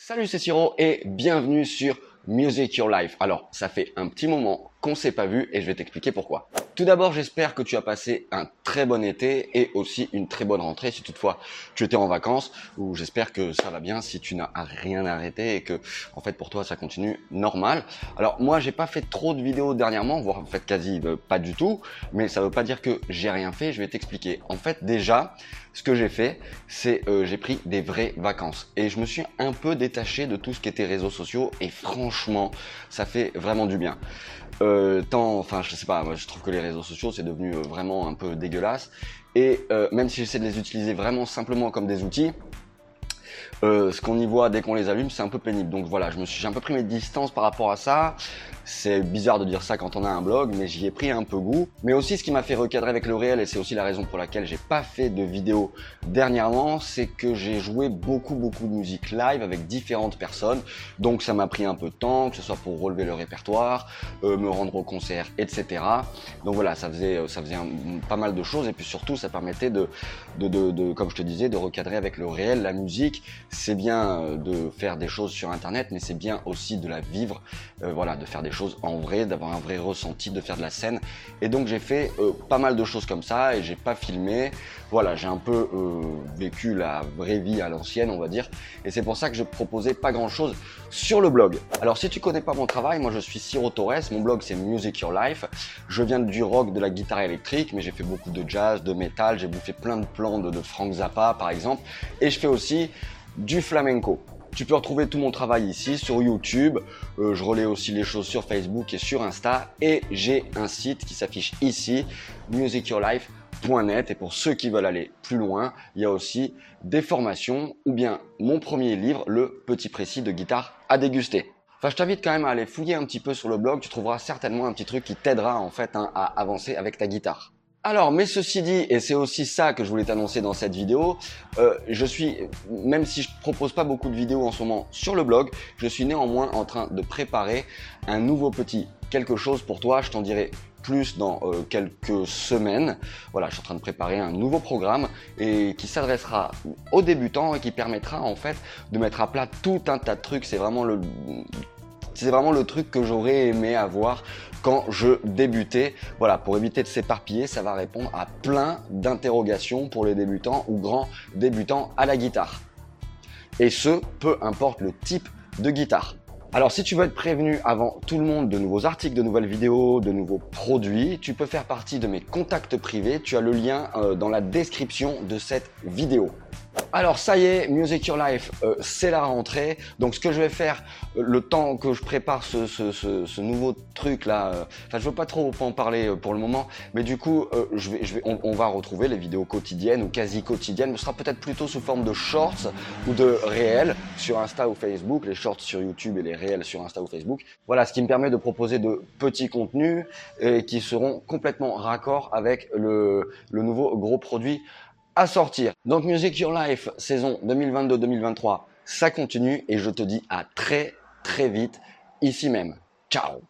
Salut, c'est Siro et bienvenue sur Music Your Life. Alors, ça fait un petit moment qu'on s'est pas vu et je vais t'expliquer pourquoi. Tout d'abord, j'espère que tu as passé un très bon été et aussi une très bonne rentrée si toutefois tu étais en vacances ou j'espère que ça va bien si tu n'as rien arrêté et que en fait pour toi ça continue normal. Alors moi, j'ai pas fait trop de vidéos dernièrement, voire en fait quasi euh, pas du tout, mais ça veut pas dire que j'ai rien fait, je vais t'expliquer. En fait, déjà, ce que j'ai fait, c'est euh, j'ai pris des vraies vacances et je me suis un peu détaché de tout ce qui était réseaux sociaux et franchement, ça fait vraiment du bien. Euh, tant, enfin, je sais pas, moi je trouve que les réseaux sociaux c'est devenu euh, vraiment un peu dégueulasse. Et euh, même si j'essaie de les utiliser vraiment simplement comme des outils, euh, ce qu'on y voit dès qu'on les allume, c'est un peu pénible. Donc voilà, je me suis, j'ai un peu pris mes distances par rapport à ça. C'est bizarre de dire ça quand on a un blog, mais j'y ai pris un peu goût. Mais aussi, ce qui m'a fait recadrer avec le réel, et c'est aussi la raison pour laquelle j'ai pas fait de vidéo dernièrement, c'est que j'ai joué beaucoup, beaucoup de musique live avec différentes personnes. Donc ça m'a pris un peu de temps, que ce soit pour relever le répertoire, euh, me rendre au concert, etc. Donc voilà, ça faisait, euh, ça faisait pas mal de choses, et puis surtout, ça permettait de, de, de, de, comme je te disais, de recadrer avec le réel la musique. C'est bien euh, de faire des choses sur Internet, mais c'est bien aussi de la vivre, euh, voilà, de faire des choses en vrai, d'avoir un vrai ressenti, de faire de la scène. Et donc j'ai fait euh, pas mal de choses comme ça et j'ai pas filmé. Voilà, j'ai un peu euh, vécu la vraie vie à l'ancienne, on va dire. Et c'est pour ça que je proposais pas grand chose sur le blog. Alors si tu connais pas mon travail, moi je suis Ciro Torres, mon blog c'est Music Your Life. Je viens du rock, de la guitare électrique, mais j'ai fait beaucoup de jazz, de métal, j'ai bouffé plein de plans de, de Frank Zappa par exemple. Et je fais aussi du flamenco. Tu peux retrouver tout mon travail ici sur YouTube. Euh, je relais aussi les choses sur Facebook et sur Insta. Et j'ai un site qui s'affiche ici, musicyourlife.net. Et pour ceux qui veulent aller plus loin, il y a aussi des formations ou bien mon premier livre, Le Petit Précis de guitare à déguster. Enfin, je t'invite quand même à aller fouiller un petit peu sur le blog. Tu trouveras certainement un petit truc qui t'aidera en fait hein, à avancer avec ta guitare. Alors, mais ceci dit, et c'est aussi ça que je voulais t'annoncer dans cette vidéo, euh, je suis, même si je propose pas beaucoup de vidéos en ce moment sur le blog, je suis néanmoins en train de préparer un nouveau petit quelque chose pour toi. Je t'en dirai plus dans euh, quelques semaines. Voilà, je suis en train de préparer un nouveau programme et qui s'adressera aux débutants et qui permettra en fait de mettre à plat tout un tas de trucs. C'est vraiment le c'est vraiment le truc que j'aurais aimé avoir quand je débutais. Voilà, pour éviter de s'éparpiller, ça va répondre à plein d'interrogations pour les débutants ou grands débutants à la guitare. Et ce, peu importe le type de guitare. Alors si tu veux être prévenu avant tout le monde de nouveaux articles, de nouvelles vidéos, de nouveaux produits, tu peux faire partie de mes contacts privés. Tu as le lien euh, dans la description de cette vidéo. Alors ça y est, Music Your Life, euh, c'est la rentrée. Donc ce que je vais faire, euh, le temps que je prépare ce, ce, ce, ce nouveau truc là, euh, enfin je veux pas trop en parler euh, pour le moment, mais du coup je vais, je vais, on, on, va retrouver les vidéos quotidiennes ou quasi quotidiennes. Ce sera peut-être plutôt sous forme de shorts ou de réels sur Insta ou Facebook, les shorts sur YouTube et les réels sur Insta ou Facebook. Voilà, ce qui me permet de proposer de petits contenus qui seront complètement raccords avec le, le nouveau gros produit à sortir. Donc Music Your Life saison 2022-2023, ça continue et je te dis à très très vite ici même. Ciao